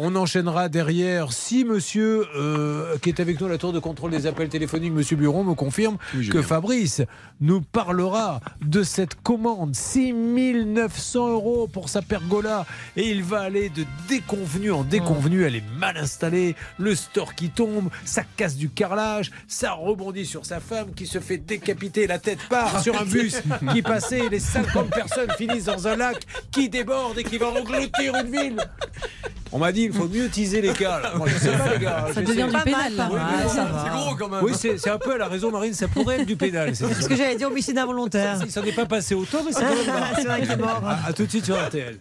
On enchaînera derrière. Si monsieur euh, qui est avec nous à la tour de contrôle des appels téléphoniques, monsieur Buron, me confirme que Fabrice nous parlera de cette commande. 6900 euros pour sa pergola. Et il va aller de déconvenu en déconvenu. Elle est mal installée, le store qui tombe, ça casse du carrelage, ça rebondit sur sa femme qui se fait décapiter, la tête part sur un bus qui passait, les 50 personnes finissent dans un lac qui déborde et qui va engloutir une ville. On m'a dit il faut mieux teaser les cas. là. Moi, je sais pas, les gars. Ça devient du pénal, là. Oui, ça va. c'est gros quand même. Oui, c'est un peu à la raison, Marine, ça pourrait être du pénal. c'est Parce que j'allais dire homicide involontaire. Il s'en est pas passé autant, mais c'est quand même. C'est vrai qu'il est mort. À, à tout de suite sur RTL.